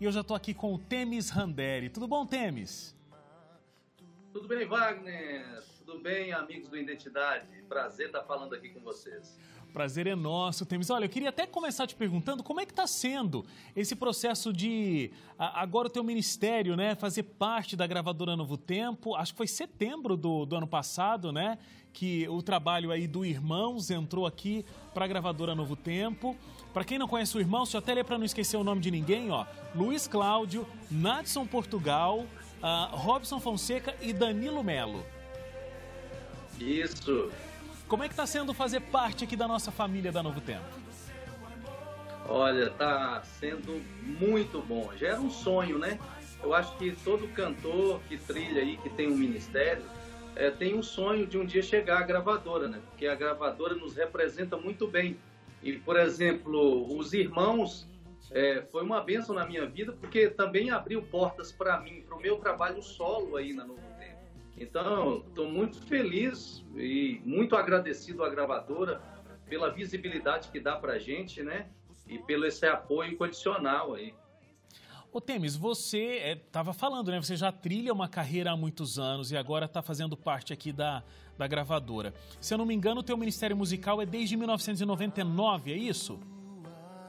e eu já estou aqui com o Temis Randeri. Tudo bom, Temis? Tudo bem, Wagner? Tudo bem, amigos do Identidade? Prazer estar falando aqui com vocês. Prazer é nosso, Temis. Olha, eu queria até começar te perguntando como é que está sendo esse processo de agora o teu ministério, né, fazer parte da gravadora Novo Tempo. Acho que foi setembro do, do ano passado, né, que o trabalho aí do Irmãos entrou aqui para a gravadora Novo Tempo. Para quem não conhece o Irmãos, deixa eu até ler para não esquecer o nome de ninguém, ó. Luiz Cláudio, Nadson Portugal, uh, Robson Fonseca e Danilo Melo. Isso. Como é que está sendo fazer parte aqui da nossa família da Novo Tempo? Olha, está sendo muito bom. Já era um sonho, né? Eu acho que todo cantor que trilha aí, que tem um ministério, é, tem um sonho de um dia chegar à gravadora, né? Porque a gravadora nos representa muito bem. E, por exemplo, os irmãos é, foi uma benção na minha vida, porque também abriu portas para mim, para o meu trabalho solo aí na Novo. Então, estou muito feliz e muito agradecido à gravadora pela visibilidade que dá para a gente, né? E pelo esse apoio incondicional aí. Ô Temes, você estava é, falando, né? Você já trilha uma carreira há muitos anos e agora está fazendo parte aqui da, da gravadora. Se eu não me engano, o teu ministério musical é desde 1999, é isso?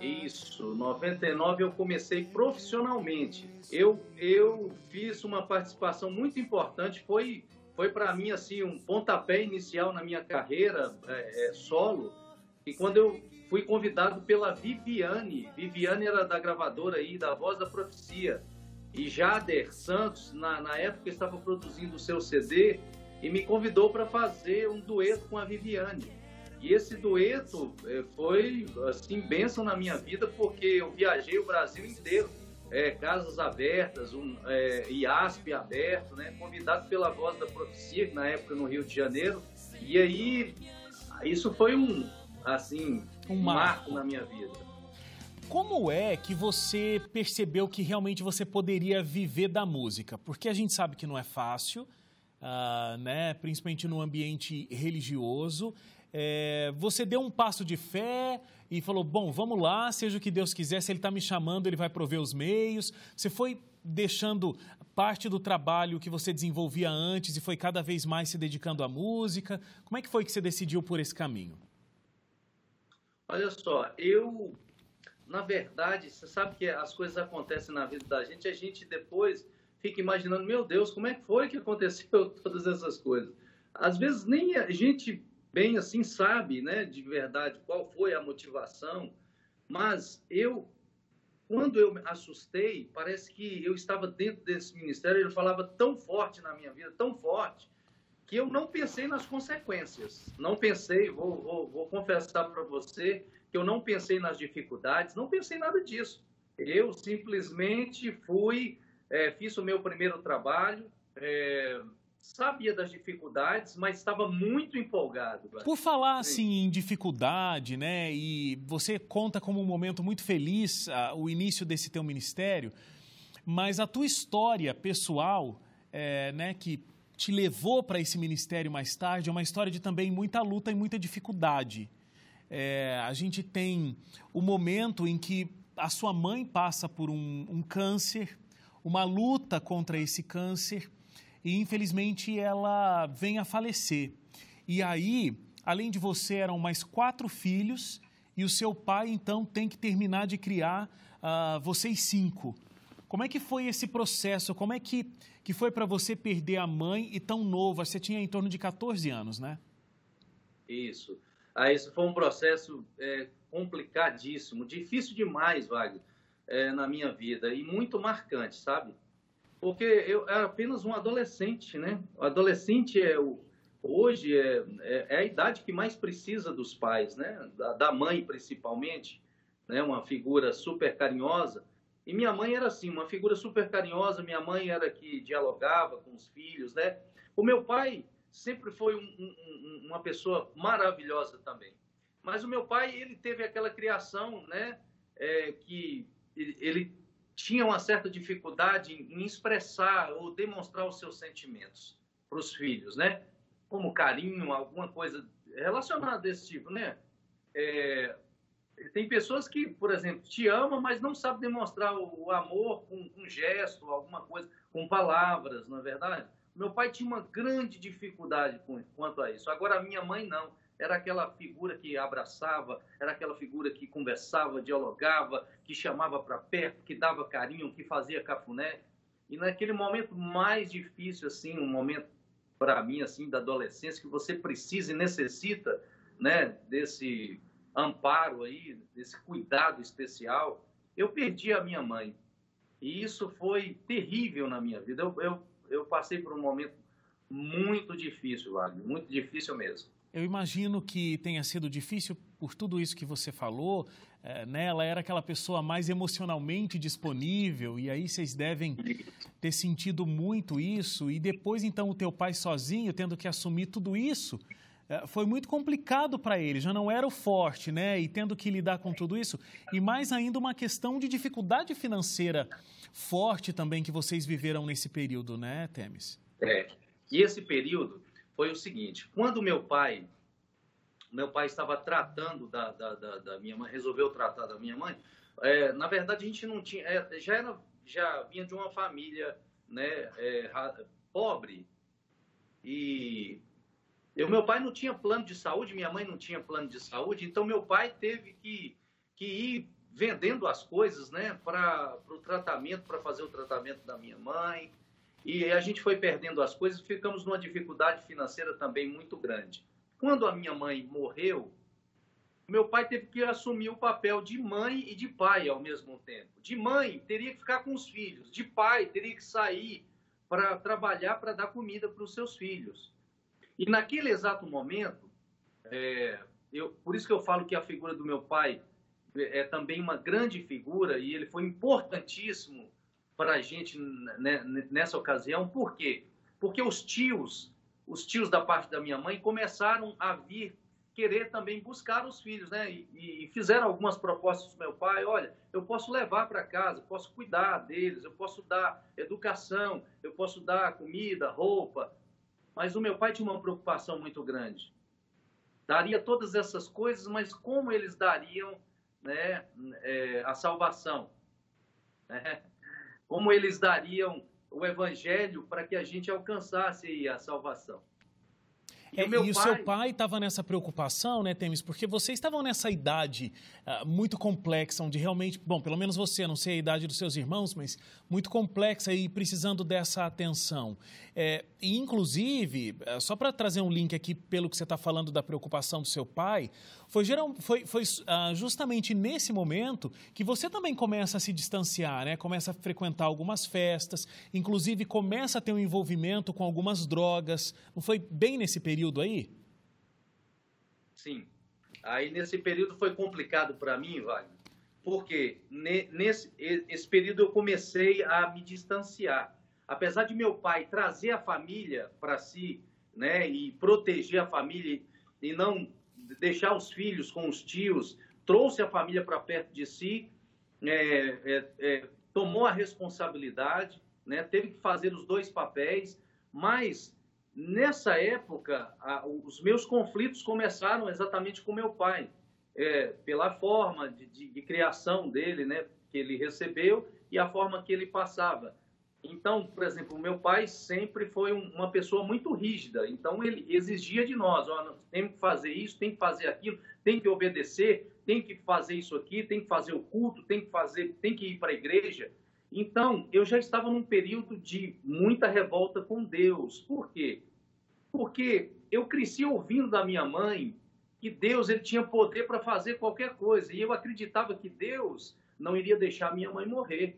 Isso, 99 eu comecei profissionalmente. Eu, eu fiz uma participação muito importante, foi, foi para mim assim um pontapé inicial na minha carreira é, é, solo. E quando eu fui convidado pela Viviane, Viviane era da gravadora aí, da Voz da Profecia, e Jader Santos, na, na época estava produzindo o seu CD, e me convidou para fazer um dueto com a Viviane. E esse dueto é, foi, assim, bênção na minha vida, porque eu viajei o Brasil inteiro. É, casas abertas, um é, IASP aberto, né, convidado pela Voz da Profecia, na época no Rio de Janeiro. E aí, isso foi um, assim, um marco na minha vida. Como é que você percebeu que realmente você poderia viver da música? Porque a gente sabe que não é fácil, uh, né? principalmente no ambiente religioso é, você deu um passo de fé e falou: bom, vamos lá, seja o que Deus quiser, se Ele está me chamando, Ele vai prover os meios. Você foi deixando parte do trabalho que você desenvolvia antes e foi cada vez mais se dedicando à música. Como é que foi que você decidiu por esse caminho? Olha só, eu, na verdade, você sabe que as coisas acontecem na vida da gente, a gente depois fica imaginando, meu Deus, como é que foi que aconteceu todas essas coisas? Às vezes nem a gente bem assim sabe, né, de verdade qual foi a motivação, mas eu quando eu me assustei, parece que eu estava dentro desse ministério, ele falava tão forte na minha vida, tão forte, que eu não pensei nas consequências. Não pensei, vou, vou, vou confessar para você, que eu não pensei nas dificuldades, não pensei nada disso. Eu simplesmente fui, é, fiz o meu primeiro trabalho, é, sabia das dificuldades, mas estava muito empolgado. Por falar assim em dificuldade, né? E você conta como um momento muito feliz uh, o início desse teu ministério, mas a tua história pessoal, é, né? Que te levou para esse ministério mais tarde é uma história de também muita luta e muita dificuldade. É, a gente tem o momento em que a sua mãe passa por um, um câncer, uma luta contra esse câncer e infelizmente ela vem a falecer. E aí, além de você, eram mais quatro filhos e o seu pai então tem que terminar de criar uh, vocês cinco. Como é que foi esse processo? Como é que, que foi para você perder a mãe e tão nova? Você tinha em torno de 14 anos, né? Isso. Ah, isso foi um processo é, complicadíssimo, difícil demais, Wagner, é, na minha vida e muito marcante, sabe? Porque eu era apenas um adolescente, né? O adolescente é o, hoje é, é, é, a idade que mais precisa dos pais, né? Da, da, mãe principalmente, né? Uma figura super carinhosa. E minha mãe era assim, uma figura super carinhosa. Minha mãe era que dialogava com os filhos, né? O meu pai sempre foi um, um, uma pessoa maravilhosa também. Mas o meu pai ele teve aquela criação, né? É, que ele tinha uma certa dificuldade em expressar ou demonstrar os seus sentimentos para os filhos, né? Como carinho, alguma coisa relacionada desse tipo, né? É, tem pessoas que, por exemplo, te amam, mas não sabem demonstrar o amor com um gesto, alguma coisa, com palavras, não é verdade? Meu pai tinha uma grande dificuldade com, quanto a isso. Agora, a minha mãe não. Era aquela figura que abraçava, era aquela figura que conversava, dialogava, que chamava para perto, que dava carinho, que fazia cafuné. E naquele momento mais difícil, assim, um momento para mim, assim, da adolescência, que você precisa e necessita, né, desse amparo aí, desse cuidado especial, eu perdi a minha mãe. E isso foi terrível na minha vida. Eu, eu, eu passei por um momento muito difícil, Wagner, muito difícil mesmo. Eu imagino que tenha sido difícil por tudo isso que você falou. É, né? Ela era aquela pessoa mais emocionalmente disponível e aí vocês devem ter sentido muito isso. E depois, então, o teu pai sozinho, tendo que assumir tudo isso, é, foi muito complicado para ele, já não era o forte, né? E tendo que lidar com tudo isso. E mais ainda uma questão de dificuldade financeira forte também que vocês viveram nesse período, né, Temes? É. E esse período foi o seguinte: quando meu pai, meu pai estava tratando da, da, da, da minha mãe, resolveu tratar da minha mãe, é, na verdade a gente não tinha, é, já era, já vinha de uma família, né, é, pobre e o meu pai não tinha plano de saúde, minha mãe não tinha plano de saúde, então meu pai teve que, que ir vendendo as coisas, né, para o tratamento, para fazer o tratamento da minha mãe. E a gente foi perdendo as coisas, ficamos numa dificuldade financeira também muito grande. Quando a minha mãe morreu, meu pai teve que assumir o papel de mãe e de pai ao mesmo tempo. De mãe, teria que ficar com os filhos. De pai, teria que sair para trabalhar para dar comida para os seus filhos. E naquele exato momento, é, eu, por isso que eu falo que a figura do meu pai é, é também uma grande figura e ele foi importantíssimo para a gente né, nessa ocasião. Por quê? Porque os tios, os tios da parte da minha mãe, começaram a vir querer também buscar os filhos, né? E, e fizeram algumas propostas para meu pai. Olha, eu posso levar para casa, posso cuidar deles, eu posso dar educação, eu posso dar comida, roupa. Mas o meu pai tinha uma preocupação muito grande. Daria todas essas coisas, mas como eles dariam né, é, a salvação? Né? Como eles dariam o evangelho para que a gente alcançasse a salvação? E, é, o, e o seu pai estava nessa preocupação, né, Temis? Porque vocês estavam nessa idade uh, muito complexa, onde realmente, bom, pelo menos você, não sei a idade dos seus irmãos, mas muito complexa e precisando dessa atenção. É, e, inclusive, uh, só para trazer um link aqui pelo que você está falando da preocupação do seu pai, foi, geral, foi, foi uh, justamente nesse momento que você também começa a se distanciar, né? Começa a frequentar algumas festas, inclusive começa a ter um envolvimento com algumas drogas. Não foi bem nesse período? período aí? Sim. Aí nesse período foi complicado para mim, Wagner, porque nesse esse período eu comecei a me distanciar. Apesar de meu pai trazer a família para si, né, e proteger a família e não deixar os filhos com os tios, trouxe a família para perto de si, é, é, é, tomou a responsabilidade, né, teve que fazer os dois papéis, mas Nessa época, a, os meus conflitos começaram exatamente com meu pai, é, pela forma de, de, de, criação dele, né, que ele recebeu e a forma que ele passava. Então, por exemplo, meu pai sempre foi um, uma pessoa muito rígida, então ele exigia de nós, tem que fazer isso, tem que fazer aquilo, tem que obedecer, tem que fazer isso aqui, tem que fazer o culto, tem que fazer, tem que ir para a igreja. Então, eu já estava num período de muita revolta com Deus. Por quê? Porque eu cresci ouvindo da minha mãe que Deus ele tinha poder para fazer qualquer coisa. E eu acreditava que Deus não iria deixar minha mãe morrer.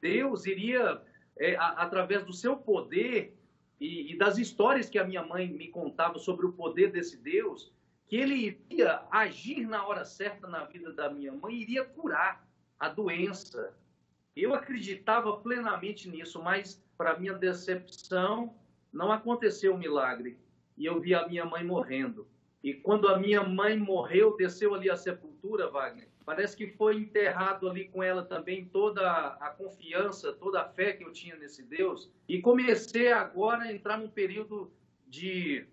Deus iria, é, a, através do seu poder e, e das histórias que a minha mãe me contava sobre o poder desse Deus, que ele iria agir na hora certa na vida da minha mãe, iria curar a doença. Eu acreditava plenamente nisso, mas para minha decepção, não aconteceu o milagre. E eu vi a minha mãe morrendo. E quando a minha mãe morreu, desceu ali a sepultura, Wagner, parece que foi enterrado ali com ela também toda a confiança, toda a fé que eu tinha nesse Deus. E comecei agora a entrar num período de,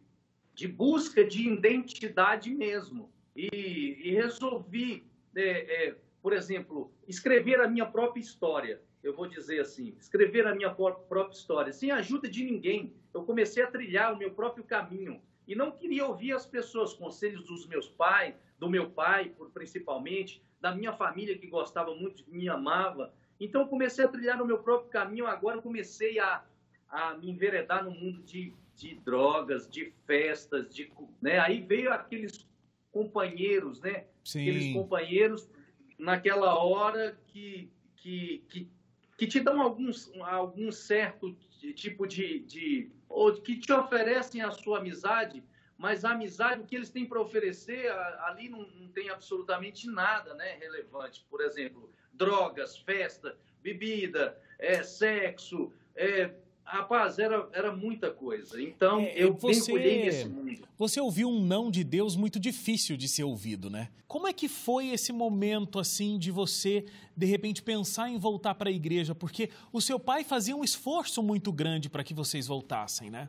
de busca de identidade mesmo. E, e resolvi é, é, por exemplo, escrever a minha própria história. Eu vou dizer assim, escrever a minha própria história, sem ajuda de ninguém. Eu comecei a trilhar o meu próprio caminho e não queria ouvir as pessoas, conselhos dos meus pais, do meu pai, principalmente, da minha família que gostava muito mim, amava. Então, comecei a trilhar o meu próprio caminho. Agora, comecei a, a me enveredar no mundo de, de drogas, de festas, de, né? Aí veio aqueles companheiros, né? Sim. Aqueles companheiros naquela hora que, que, que, que te dão alguns, algum certo tipo de, de ou que te oferecem a sua amizade, mas a amizade, o que eles têm para oferecer, ali não, não, tem absolutamente nada né, relevante. Por exemplo, drogas, festa, bebida, é, sexo, é, Rapaz, era, era muita coisa. Então, é, eu você, mergulhei nesse mundo. Você ouviu um não de Deus muito difícil de ser ouvido, né? Como é que foi esse momento, assim, de você, de repente, pensar em voltar para a igreja? Porque o seu pai fazia um esforço muito grande para que vocês voltassem, né?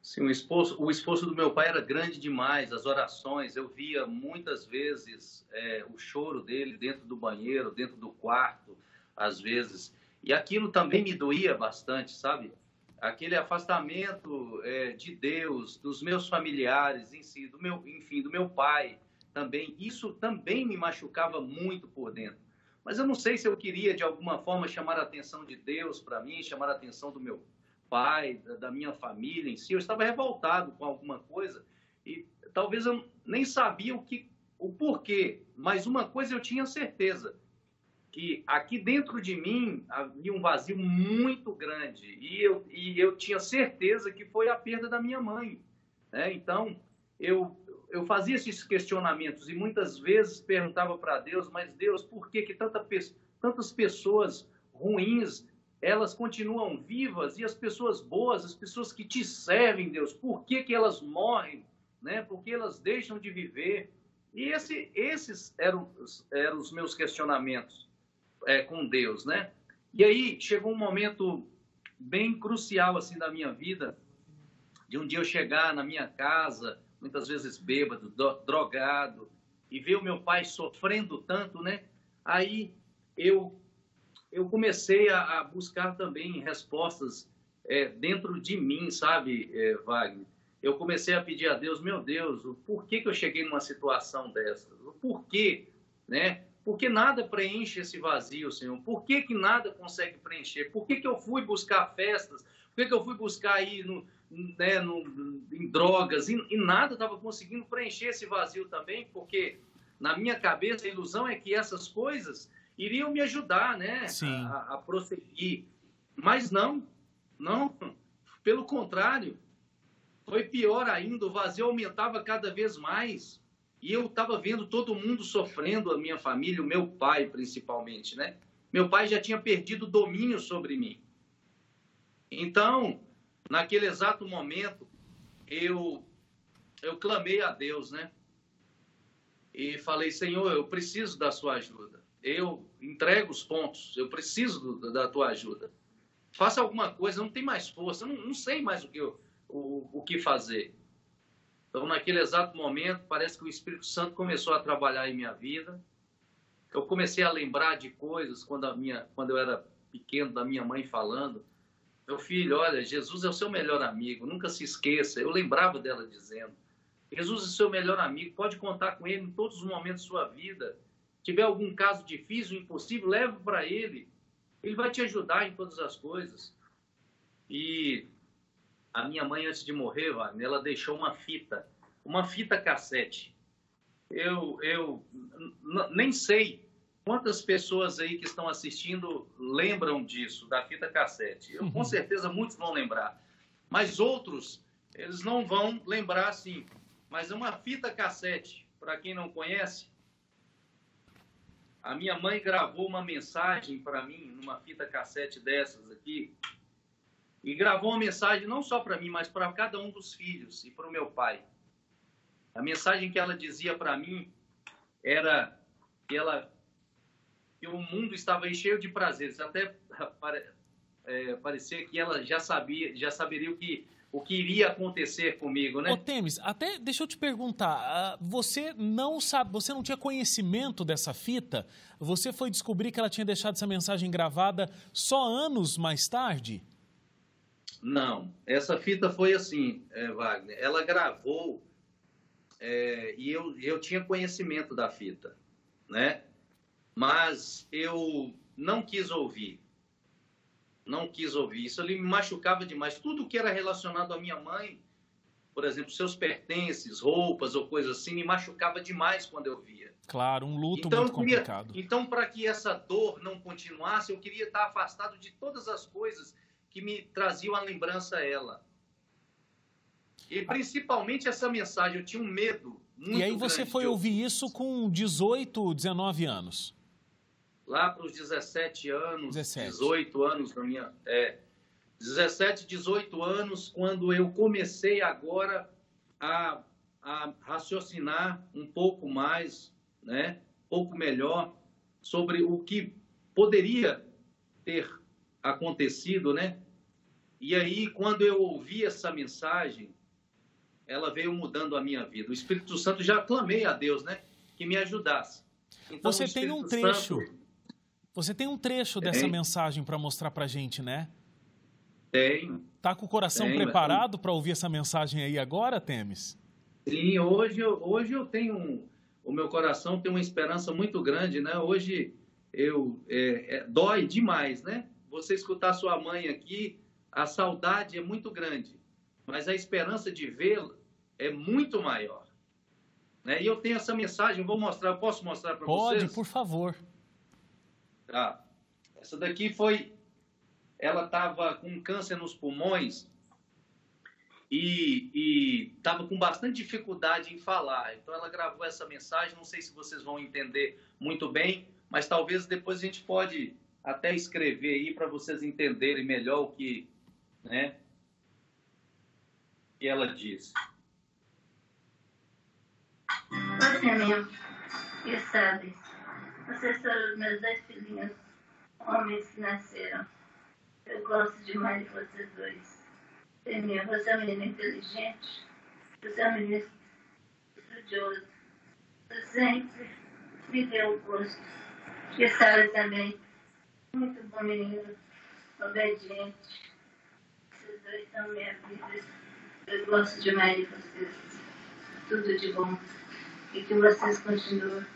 Sim, o esforço, o esforço do meu pai era grande demais, as orações. Eu via muitas vezes é, o choro dele dentro do banheiro, dentro do quarto, às vezes. E aquilo também me doía bastante, sabe? Aquele afastamento é, de Deus, dos meus familiares em si, do meu, enfim, do meu pai também. Isso também me machucava muito por dentro. Mas eu não sei se eu queria de alguma forma chamar a atenção de Deus para mim, chamar a atenção do meu pai, da, minha família em si. Eu estava revoltado com alguma coisa e talvez eu nem sabia o que, o porquê. Mas uma coisa eu tinha certeza que aqui dentro de mim havia um vazio muito grande e eu, e eu tinha certeza que foi a perda da minha mãe. Né? Então, eu, eu fazia esses questionamentos e muitas vezes perguntava para Deus, mas Deus, por que, que tanta, tantas pessoas ruins elas continuam vivas e as pessoas boas, as pessoas que te servem, Deus, por que, que elas morrem? Né? Por que elas deixam de viver? E esse, esses eram, eram os meus questionamentos é, com Deus, né? E aí chegou um momento bem crucial assim da minha vida, de um dia eu chegar na minha casa, muitas vezes bêbado, drogado, e ver o meu pai sofrendo tanto, né? Aí eu eu comecei a, a buscar também respostas é, dentro de mim, sabe, é, Wagner? Eu comecei a pedir a Deus, meu Deus, por que, que eu cheguei numa situação dessa? Por que, né? Porque nada preenche esse vazio, Senhor. Por que, que nada consegue preencher? Por que, que eu fui buscar festas? Por que, que eu fui buscar aí no, né, no, em drogas? E, e nada estava conseguindo preencher esse vazio também, porque na minha cabeça a ilusão é que essas coisas iriam me ajudar né, a, a prosseguir. Mas não, não. Pelo contrário, foi pior ainda, o vazio aumentava cada vez mais. E eu estava vendo todo mundo sofrendo, a minha família, o meu pai principalmente, né? Meu pai já tinha perdido o domínio sobre mim. Então, naquele exato momento, eu eu clamei a Deus, né? E falei, Senhor, eu preciso da sua ajuda. Eu entrego os pontos, eu preciso do, da tua ajuda. Faça alguma coisa, não tem mais força, não, não sei mais o que, eu, o, o que fazer. Então, naquele exato momento, parece que o Espírito Santo começou a trabalhar em minha vida. Eu comecei a lembrar de coisas quando, a minha, quando eu era pequeno, da minha mãe falando. Meu filho, olha, Jesus é o seu melhor amigo, nunca se esqueça. Eu lembrava dela dizendo: Jesus é o seu melhor amigo, pode contar com ele em todos os momentos da sua vida. Se tiver algum caso difícil, impossível, leve para ele. Ele vai te ajudar em todas as coisas. E a minha mãe, antes de morrer, Wagner, ela deixou uma fita, uma fita cassete. Eu, eu nem sei quantas pessoas aí que estão assistindo lembram disso, da fita cassete. Eu, com uhum. certeza muitos vão lembrar. Mas outros, eles não vão lembrar assim. Mas é uma fita cassete, para quem não conhece, a minha mãe gravou uma mensagem para mim numa fita cassete dessas aqui, e gravou uma mensagem não só para mim, mas para cada um dos filhos e para o meu pai. A mensagem que ela dizia para mim era que ela que o mundo estava cheio de prazeres, até é, parecia que ela já sabia, já saberia o que o que iria acontecer comigo, né? Ô, até deixa eu te perguntar, você não sabe, você não tinha conhecimento dessa fita? Você foi descobrir que ela tinha deixado essa mensagem gravada só anos mais tarde? Não, essa fita foi assim, é, Wagner. Ela gravou é, e eu, eu tinha conhecimento da fita, né? Mas eu não quis ouvir não quis ouvir. Isso ali me machucava demais. Tudo que era relacionado à minha mãe, por exemplo, seus pertences, roupas ou coisas assim, me machucava demais quando eu via. Claro, um luto então, muito complicado. Queria, então, para que essa dor não continuasse, eu queria estar afastado de todas as coisas que me traziam a lembrança a ela. E principalmente essa mensagem, eu tinha um medo muito E aí você foi ouvir isso com 18, 19 anos? lá para os 17 anos, 17. 18 anos na minha. É, 17, 18 anos, quando eu comecei agora a, a raciocinar um pouco mais, né, um pouco melhor, sobre o que poderia ter acontecido, né? E aí, quando eu ouvi essa mensagem, ela veio mudando a minha vida. O Espírito Santo já clamei a Deus, né? Que me ajudasse. Então, Você tem um trecho Santo, você tem um trecho dessa tem. mensagem para mostrar para gente, né? Tenho. Tá com o coração tenho, preparado para ouvir essa mensagem aí agora, Temes? Sim, hoje, hoje eu tenho um, o meu coração tem uma esperança muito grande, né? Hoje eu é, é, dói demais, né? Você escutar sua mãe aqui, a saudade é muito grande, mas a esperança de vê-la é muito maior. Né? E eu tenho essa mensagem, vou mostrar, posso mostrar para vocês? Pode, por favor. Tá? Essa daqui foi. Ela estava com câncer nos pulmões e estava com bastante dificuldade em falar. Então ela gravou essa mensagem. Não sei se vocês vão entender muito bem, mas talvez depois a gente pode até escrever aí para vocês entenderem melhor o que, né? E ela diz. Você mesmo, que sabe vocês foram os meus dois filhinhos, homens que nasceram. Eu gosto demais de vocês dois. Temia, você é um menino inteligente, você é um menino estudioso. Você sempre me deu o gosto. E sabe também, muito bom menino, obediente. Vocês dois são minha vida. Eu gosto demais de vocês. Tudo de bom. E que vocês continuem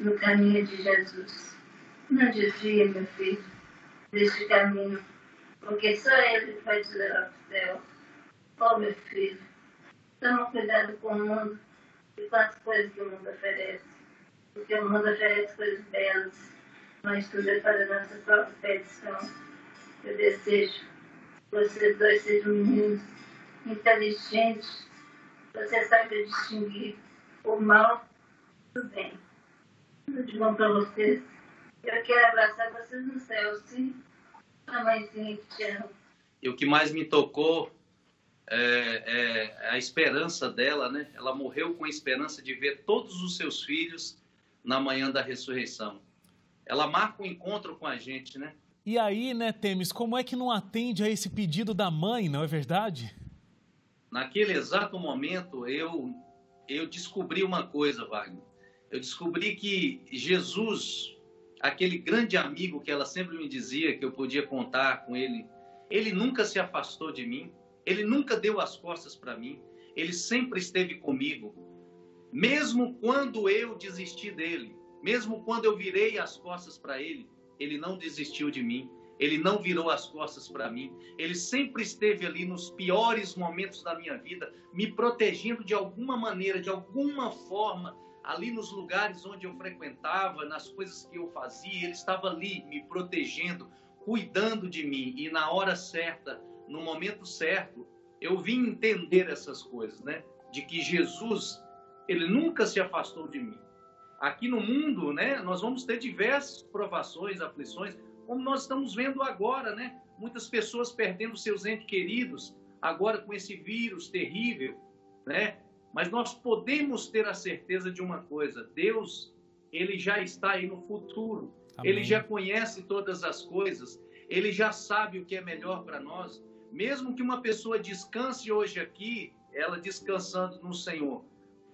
no caminho de Jesus. Não desvie, meu filho, deste caminho, porque só Ele vai te levar para o céu. Oh, meu filho, toma cuidado com o mundo e com as coisas que o mundo oferece. Porque o mundo oferece coisas belas, mas tudo é para nossa própria perdição. Eu desejo que vocês dois sejam meninos inteligentes. Você sabe distinguir o mal do bem. Tudo de bom para vocês. Eu quero abraçar vocês no céu, sim. A mãezinha que te ama. E o que mais me tocou é, é, a esperança dela, né? Ela morreu com a esperança de ver todos os seus filhos na manhã da ressurreição. Ela marca o um encontro com a gente, né? E aí, né, Temes, como é que não atende a esse pedido da mãe, não é verdade? Naquele exato momento, eu, eu descobri uma coisa, Wagner eu descobri que Jesus, aquele grande amigo que ela sempre me dizia que eu podia contar com ele, ele nunca se afastou de mim, ele nunca deu as costas para mim, ele sempre esteve comigo. Mesmo quando eu desisti dele, mesmo quando eu virei as costas para ele, ele não desistiu de mim. Ele não virou as costas para mim. Ele sempre esteve ali nos piores momentos da minha vida, me protegendo de alguma maneira, de alguma forma, ali nos lugares onde eu frequentava, nas coisas que eu fazia, ele estava ali me protegendo, cuidando de mim. E na hora certa, no momento certo, eu vim entender essas coisas, né? De que Jesus, ele nunca se afastou de mim. Aqui no mundo, né, nós vamos ter diversas provações, aflições, como nós estamos vendo agora, né? Muitas pessoas perdendo seus entes queridos, agora com esse vírus terrível, né? Mas nós podemos ter a certeza de uma coisa: Deus, ele já está aí no futuro. Amém. Ele já conhece todas as coisas. Ele já sabe o que é melhor para nós. mesmo que uma pessoa descanse hoje aqui, ela descansando no Senhor,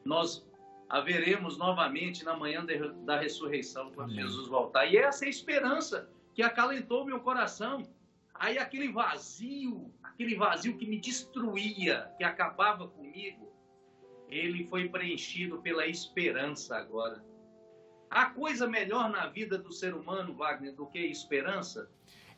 nós haveremos novamente na manhã da ressurreição quando Amém. Jesus voltar. E essa é a esperança que acalentou meu coração. Aí aquele vazio, aquele vazio que me destruía, que acabava comigo, ele foi preenchido pela esperança agora. Há coisa melhor na vida do ser humano, Wagner, do que esperança?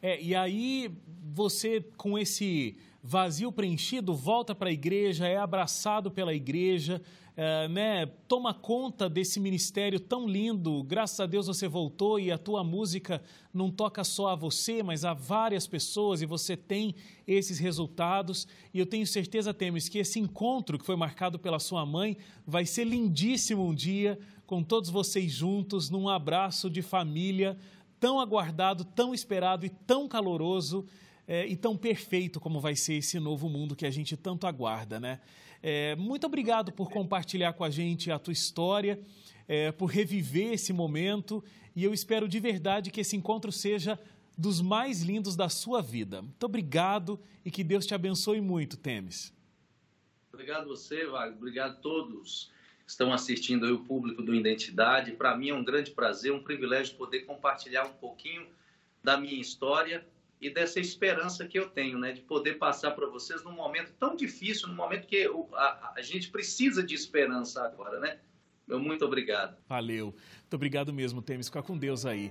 É, e aí você, com esse vazio preenchido, volta para a igreja, é abraçado pela igreja, é, né, toma conta desse ministério tão lindo. Graças a Deus você voltou e a tua música não toca só a você, mas a várias pessoas e você tem esses resultados. E eu tenho certeza, Temes, que esse encontro que foi marcado pela sua mãe vai ser lindíssimo um dia, com todos vocês juntos, num abraço de família tão aguardado, tão esperado e tão caloroso é, e tão perfeito como vai ser esse novo mundo que a gente tanto aguarda, né? É, muito obrigado por compartilhar com a gente a tua história, é, por reviver esse momento e eu espero de verdade que esse encontro seja dos mais lindos da sua vida. Muito obrigado e que Deus te abençoe muito, Temes. Obrigado você, Wagner. Obrigado a todos estão assistindo aí o público do Identidade. Para mim é um grande prazer, um privilégio poder compartilhar um pouquinho da minha história e dessa esperança que eu tenho, né, de poder passar para vocês num momento tão difícil, num momento que a, a gente precisa de esperança agora, né? Muito obrigado. Valeu. Muito obrigado mesmo, Temes. Fica com Deus aí.